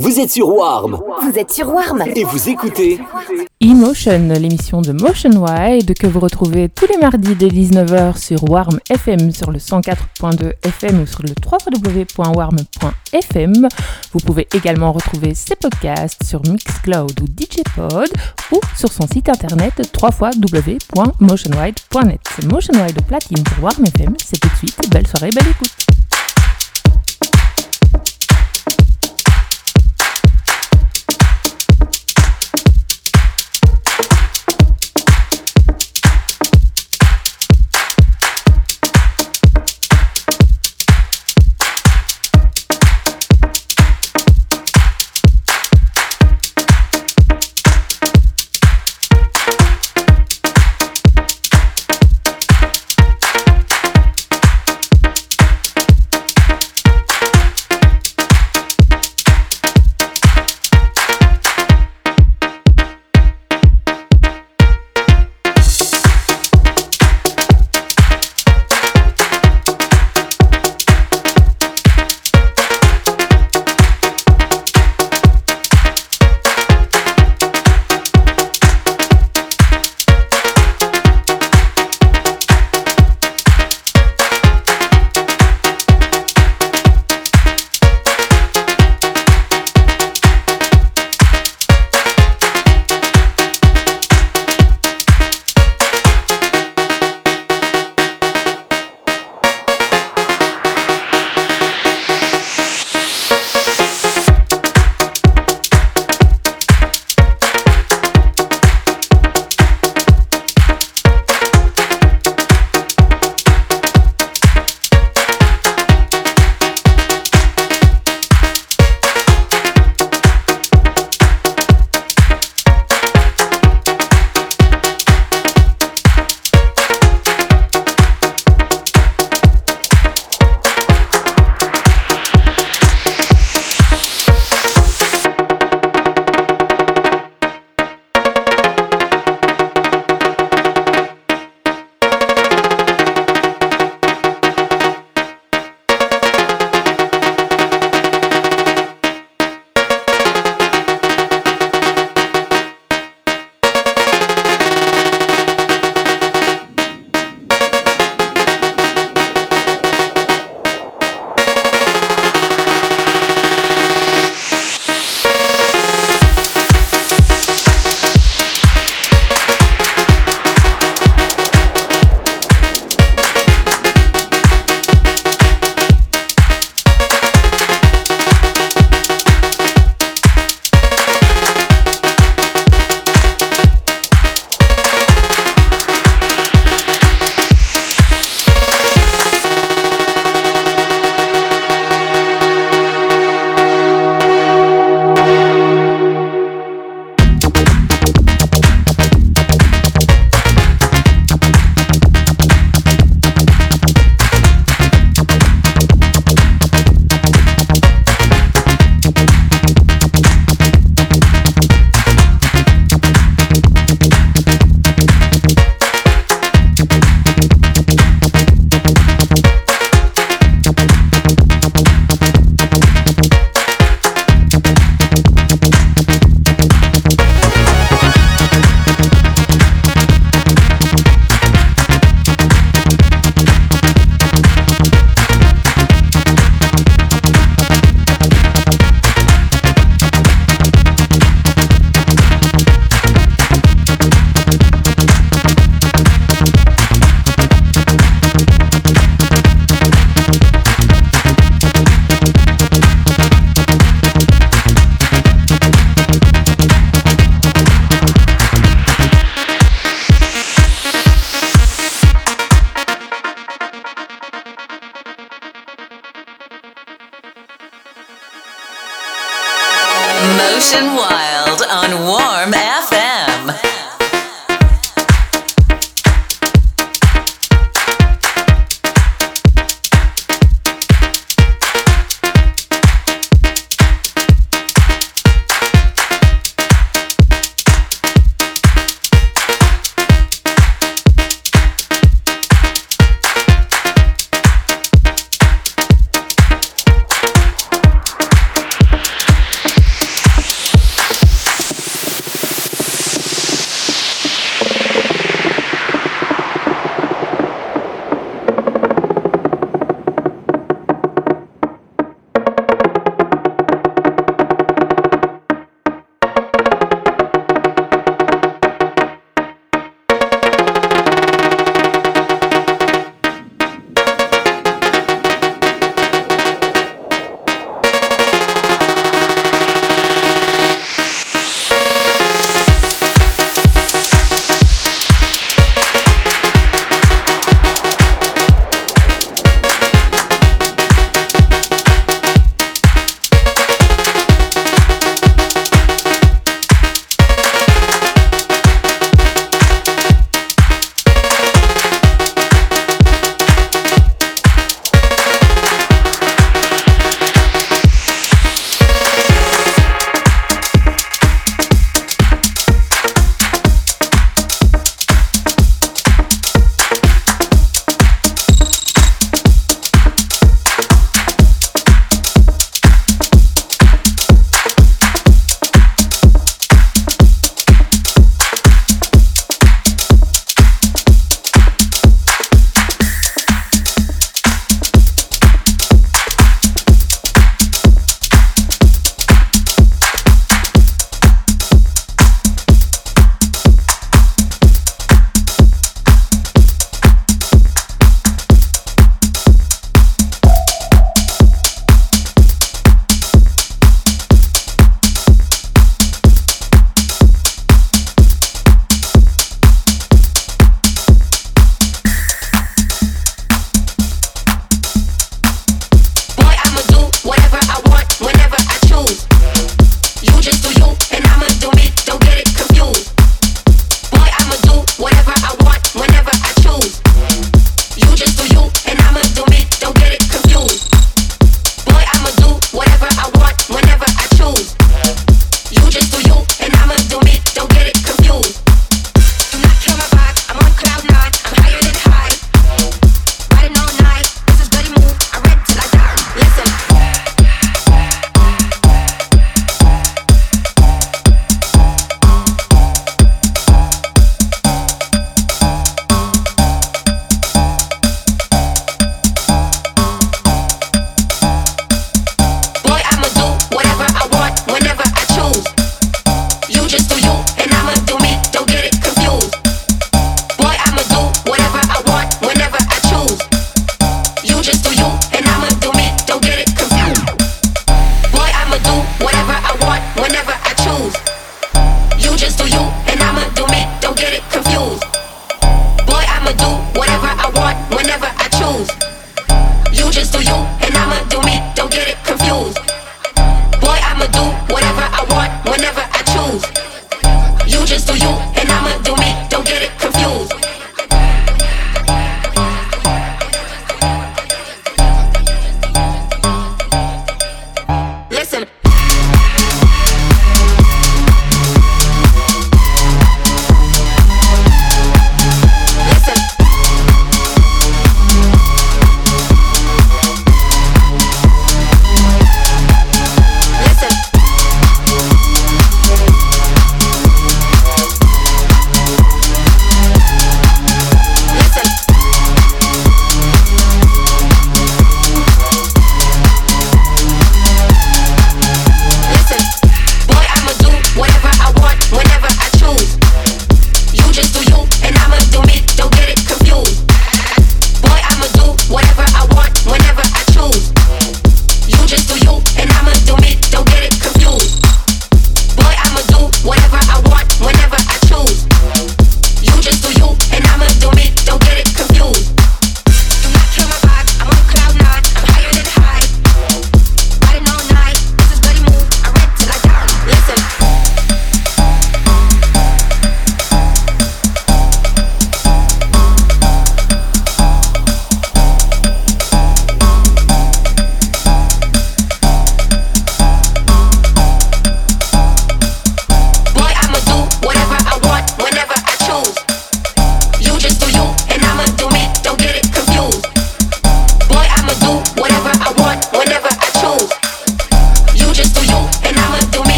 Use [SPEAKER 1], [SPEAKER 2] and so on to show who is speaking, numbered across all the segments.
[SPEAKER 1] Vous êtes sur Warm.
[SPEAKER 2] Vous êtes sur Warm.
[SPEAKER 1] Et vous écoutez
[SPEAKER 3] Emotion, l'émission de Motion Wide que vous retrouvez tous les mardis dès 19h sur Warm FM sur le 104.2 FM ou sur le www.warm.fm. Vous pouvez également retrouver ses podcasts sur Mixcloud ou DJpod ou sur son site internet www.motionwide.net. Motion Wide platine pour Warm FM, c'est tout de suite. Belle soirée, belle écoute.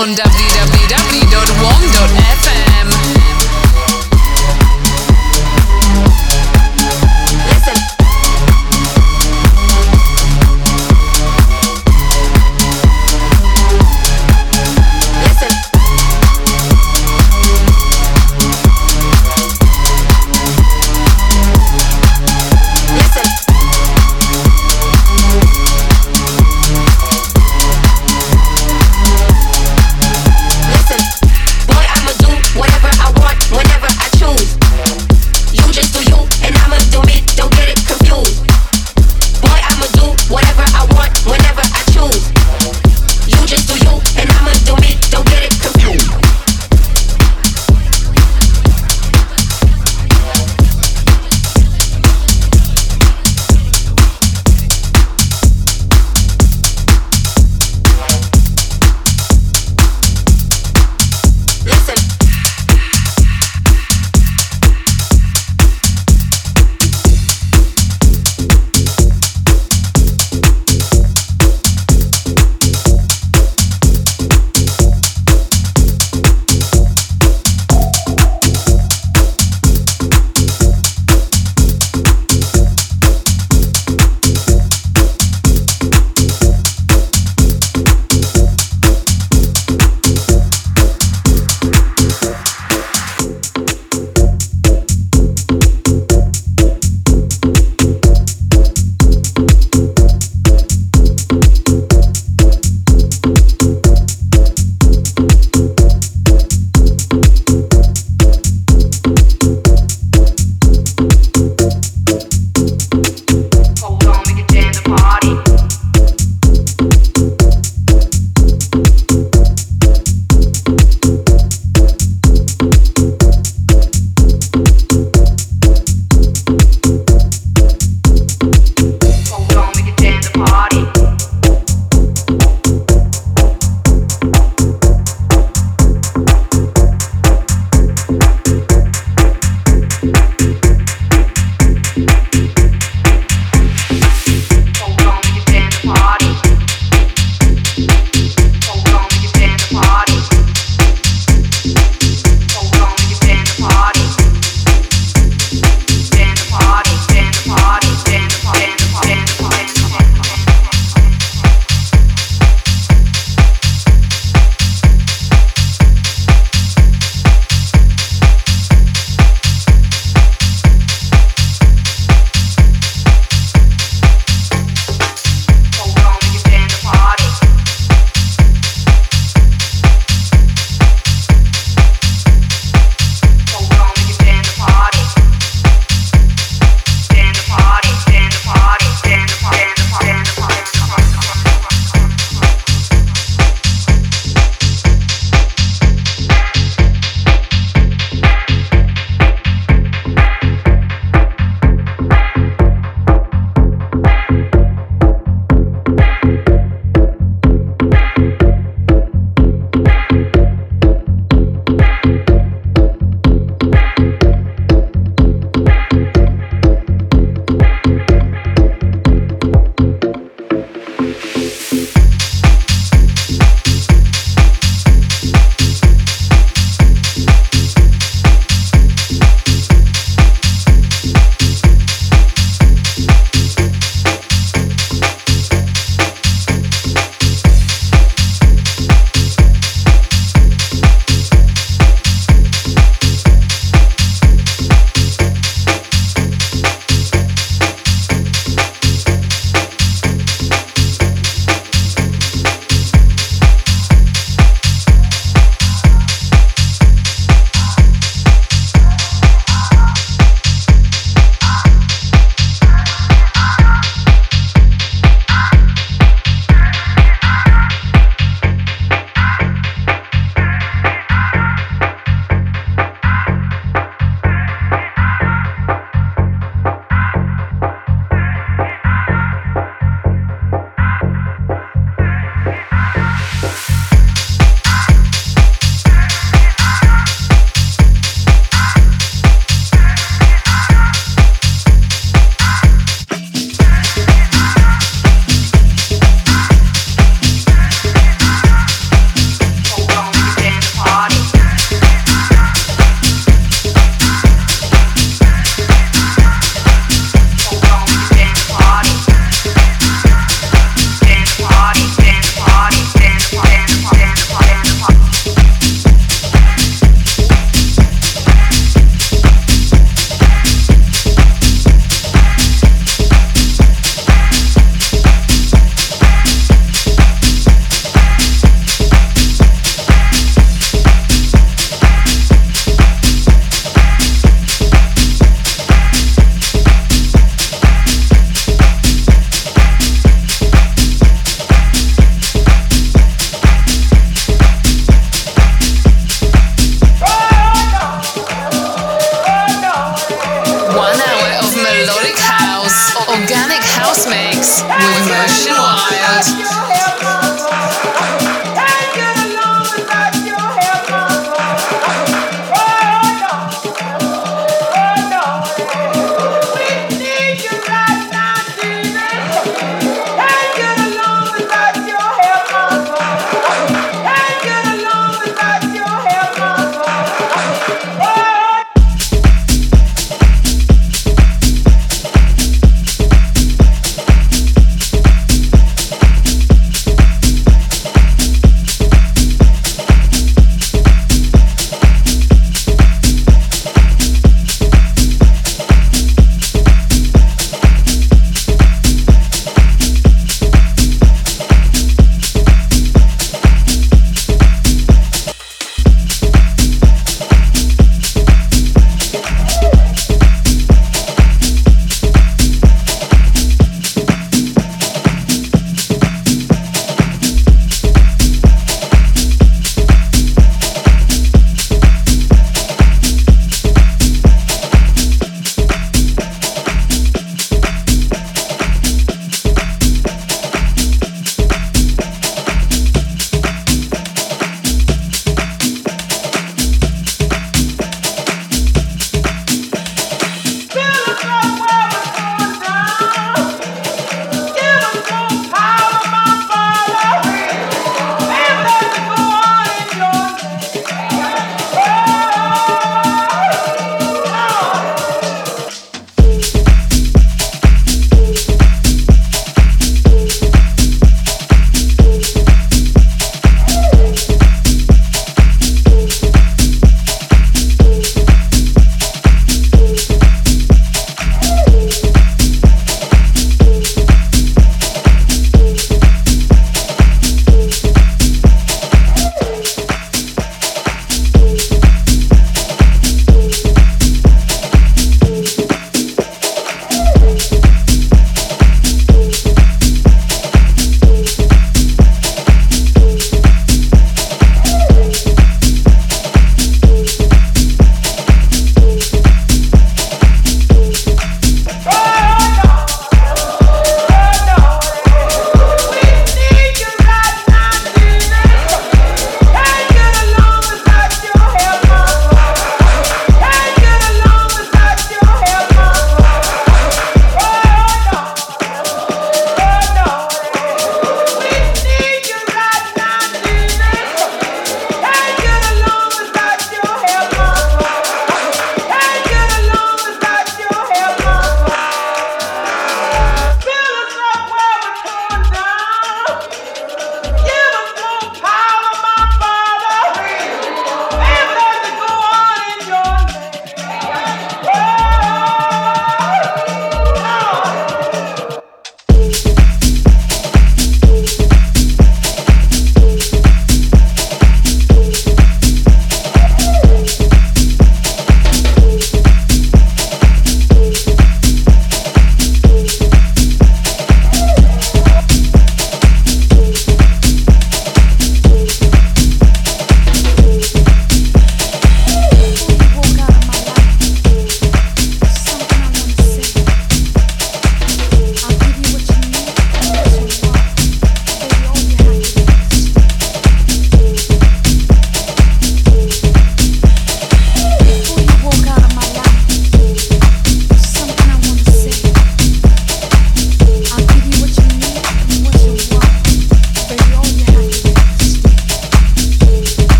[SPEAKER 2] FM and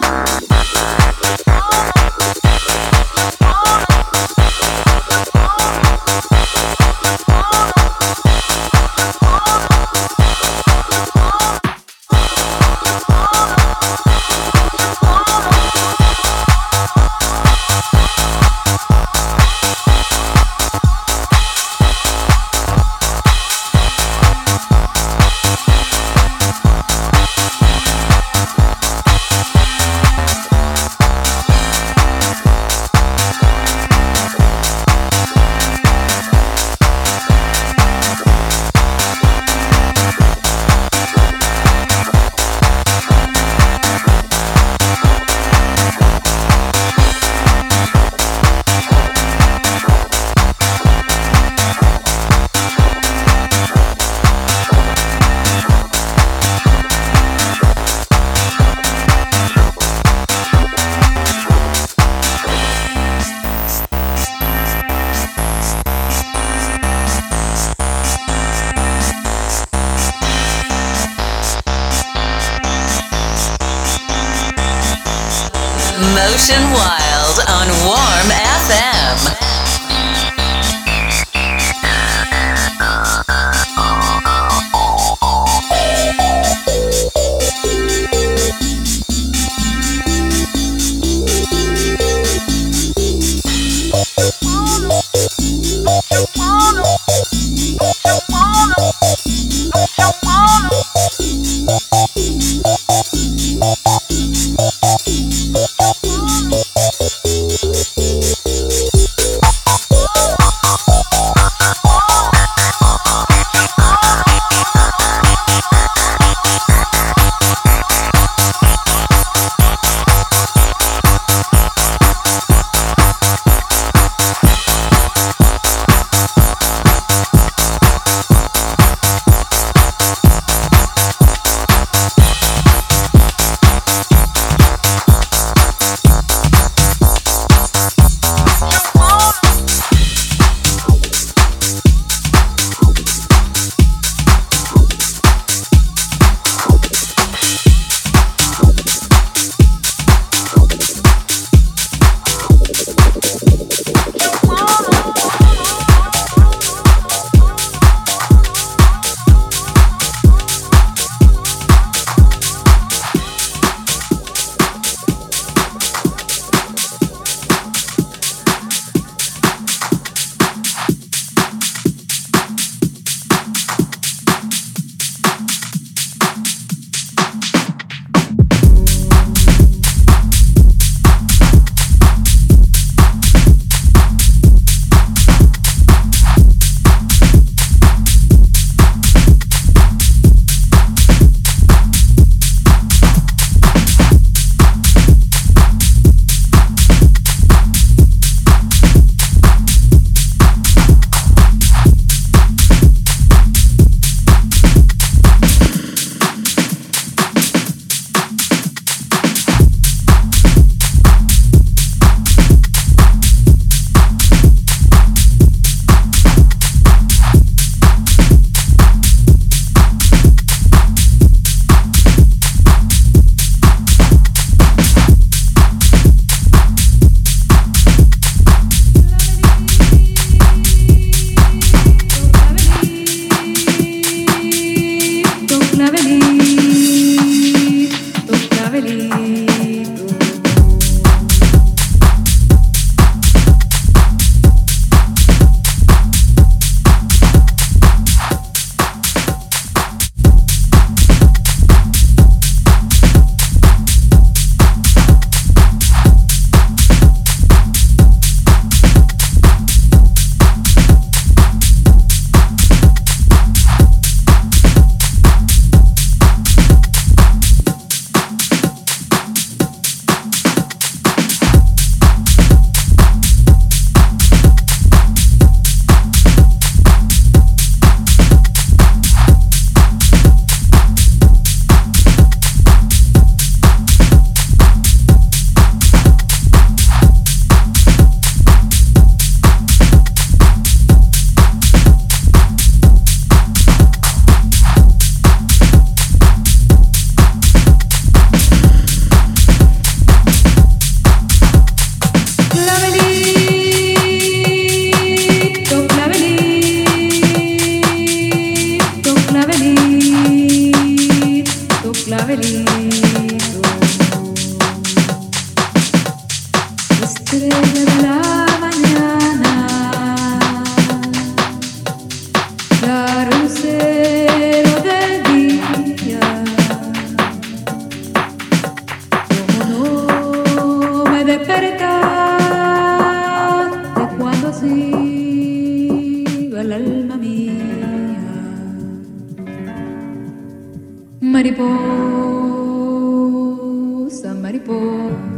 [SPEAKER 4] Bye. 不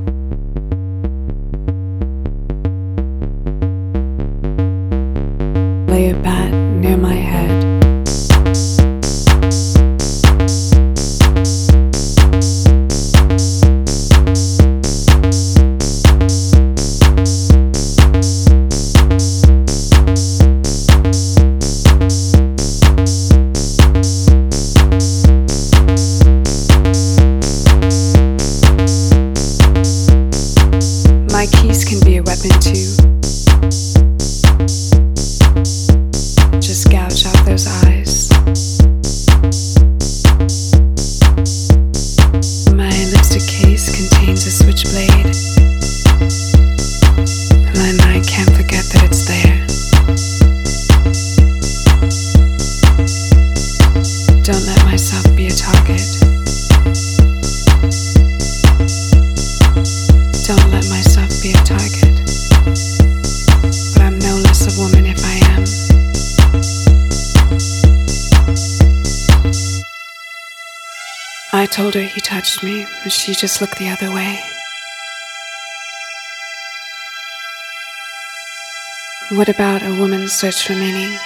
[SPEAKER 4] What about a woman's search for meaning?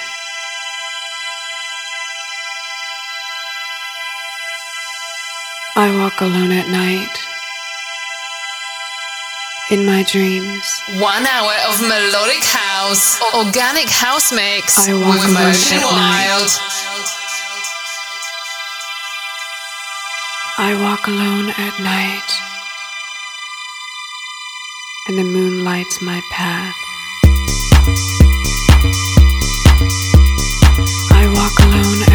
[SPEAKER 4] I walk alone at night. In my dreams.
[SPEAKER 2] One hour of melodic house, organic house mix
[SPEAKER 4] I walk
[SPEAKER 2] with Motion
[SPEAKER 4] Wild.
[SPEAKER 2] Night.
[SPEAKER 4] I walk alone at night, and the moon lights my path. I walk alone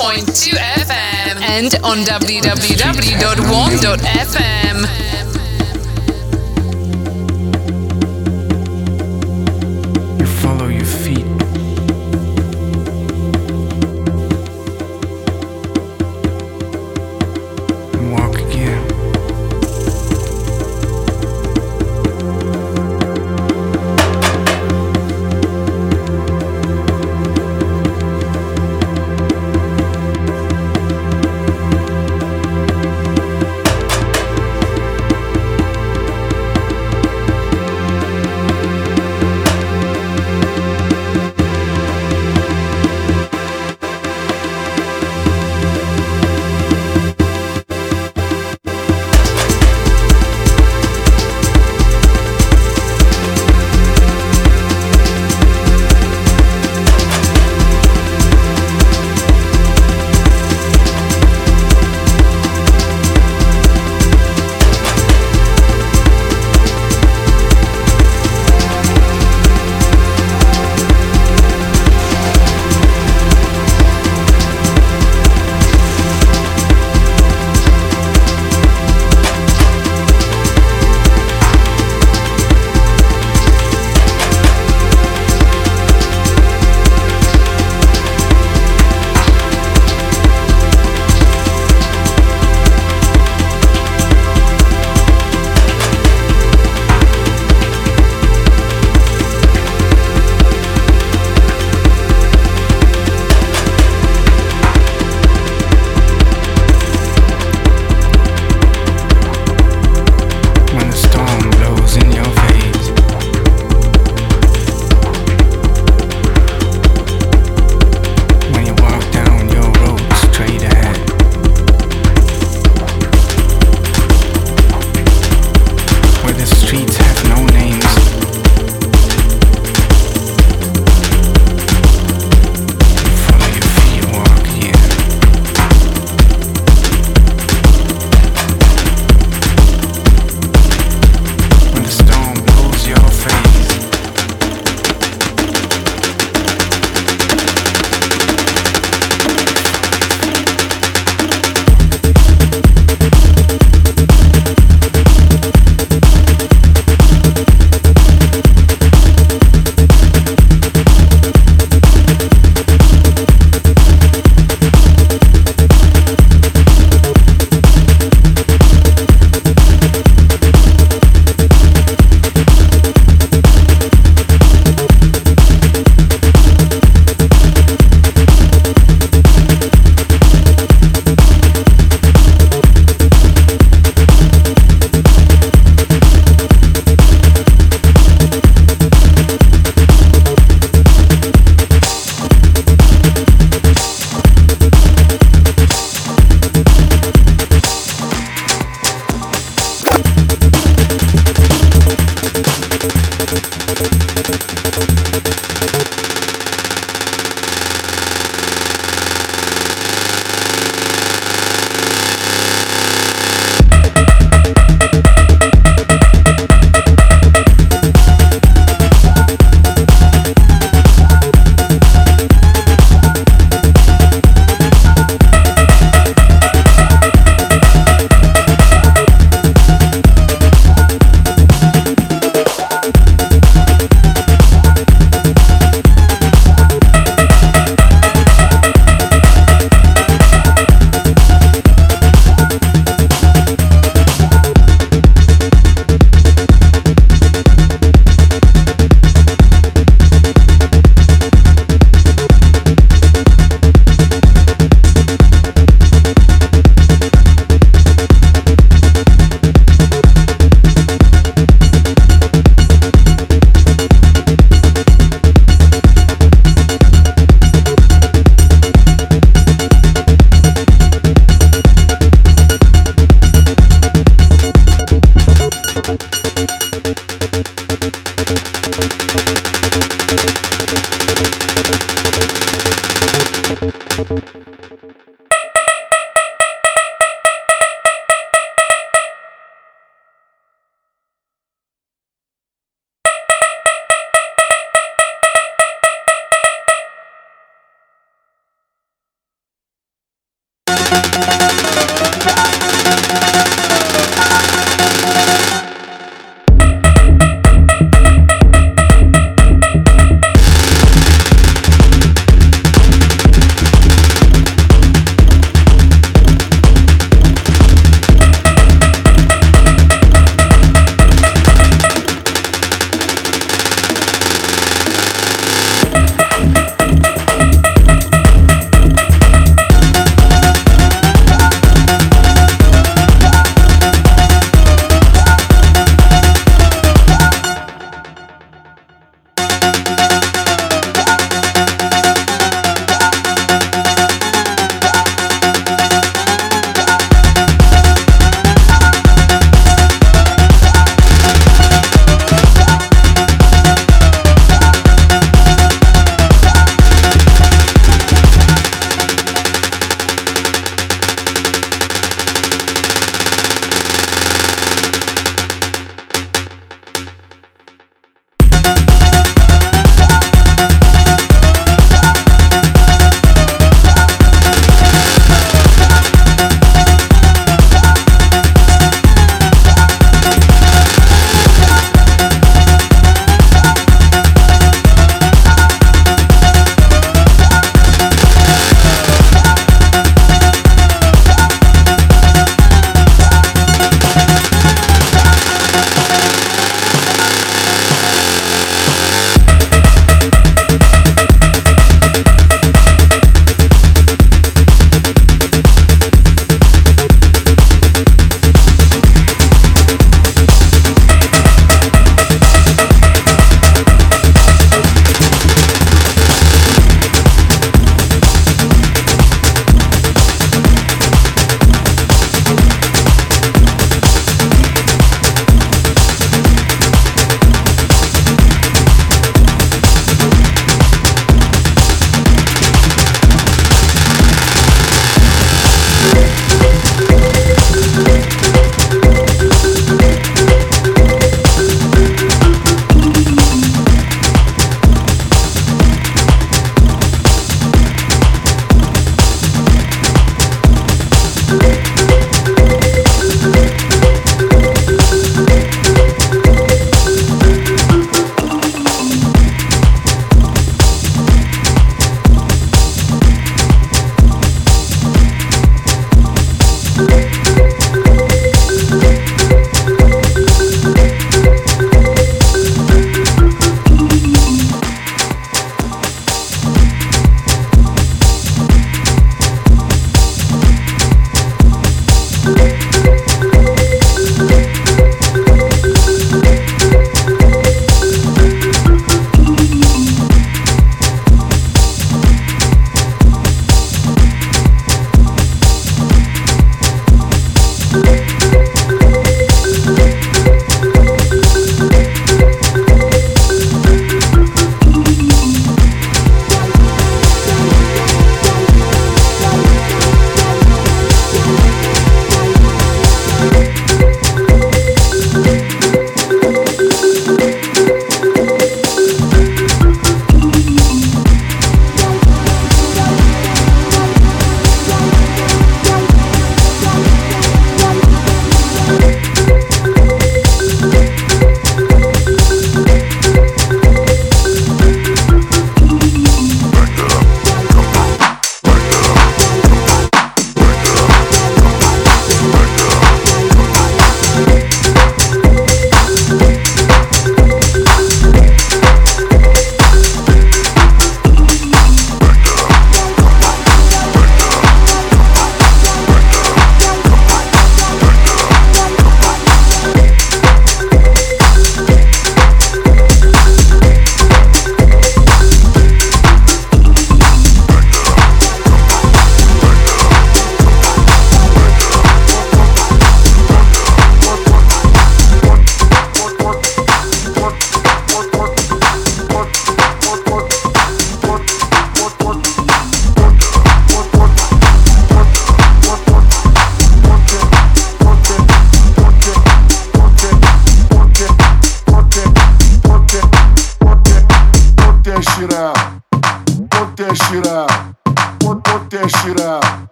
[SPEAKER 4] 104.2 FM and on www.warm.fm.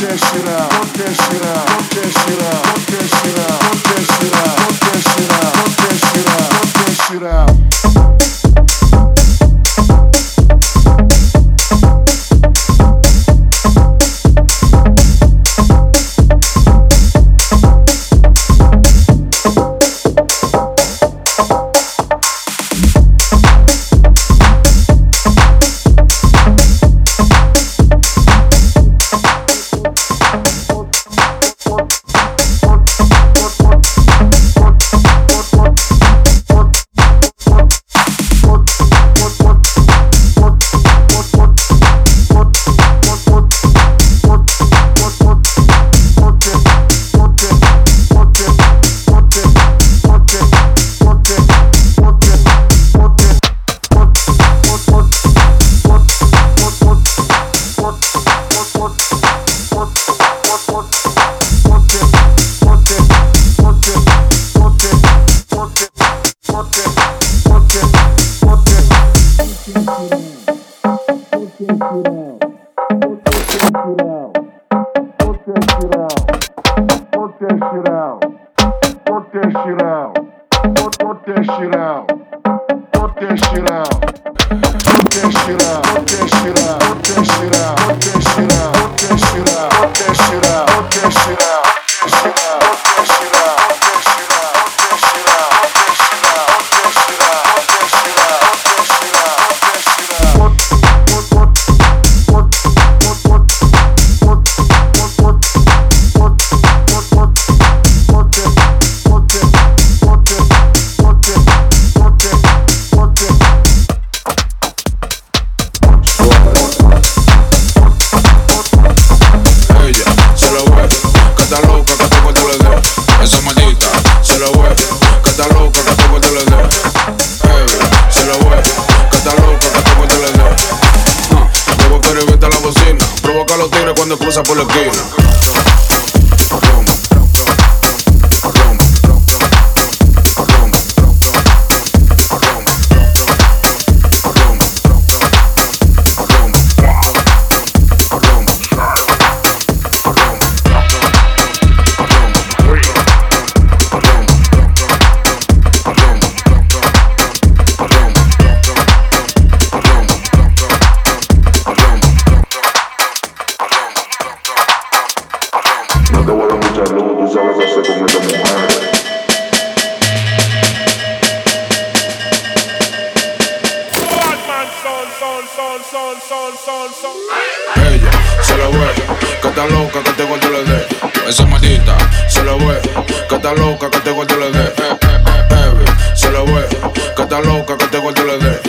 [SPEAKER 2] Work that out. Out. chirão, ô teu chirão, ô teu chirão, ô
[SPEAKER 5] teu chirão, ô é chirão.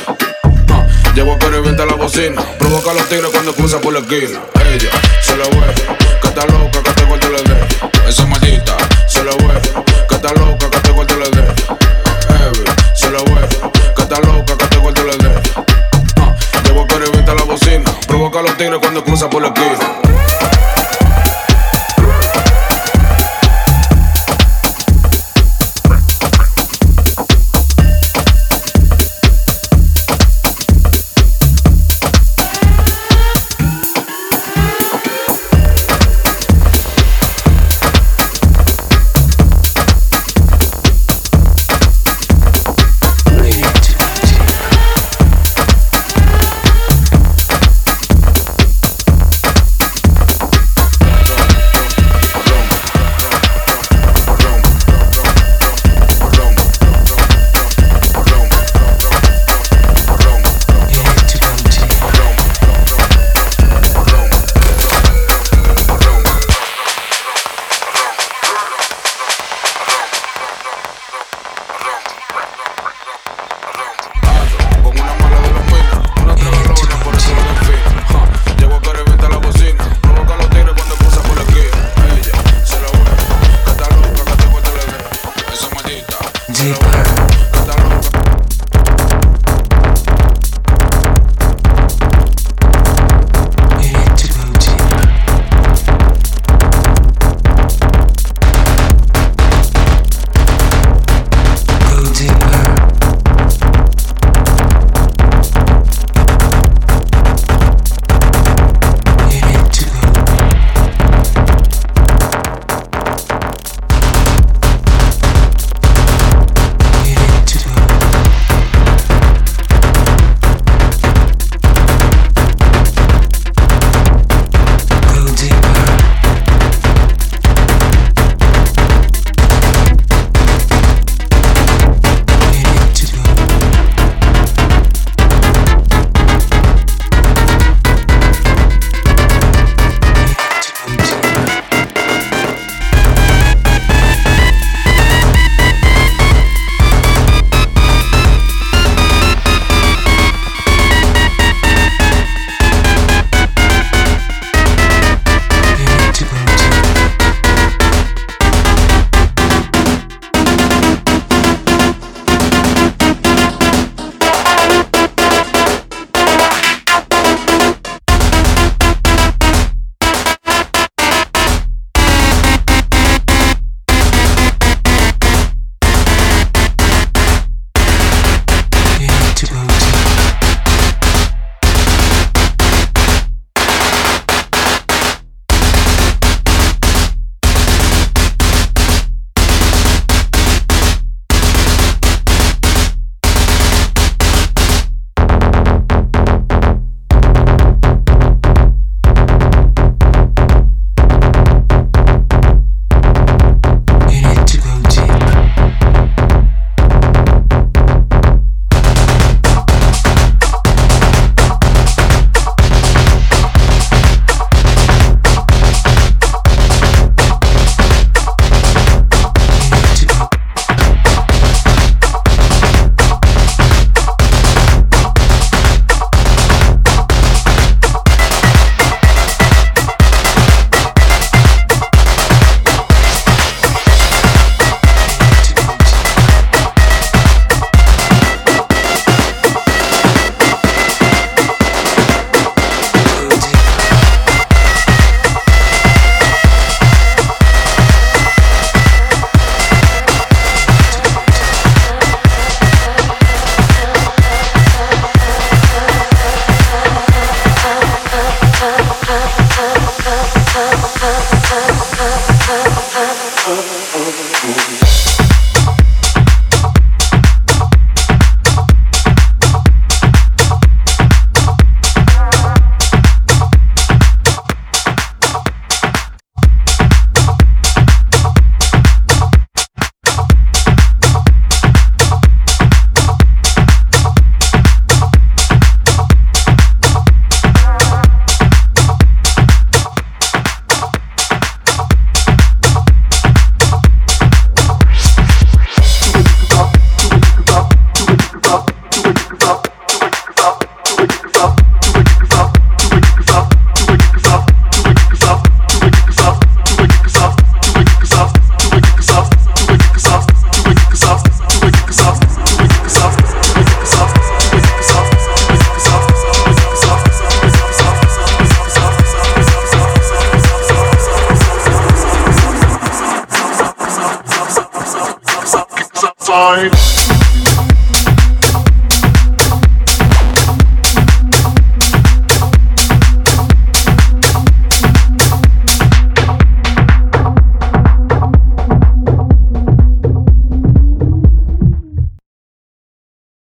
[SPEAKER 5] Uh, llego a revienta la bocina. Provoca a los tigres cuando cruza por la esquina. Ella se lo ve, que está loca, que este cuarto le dé. Esa maldita se lo ve, que está loca, que este cuarto le dé. Heavy se lo ve, que está loca, que este cuarto le dé. Uh, ah, llego a revienta la bocina. Provoca a los tigres cuando cruza por la esquina.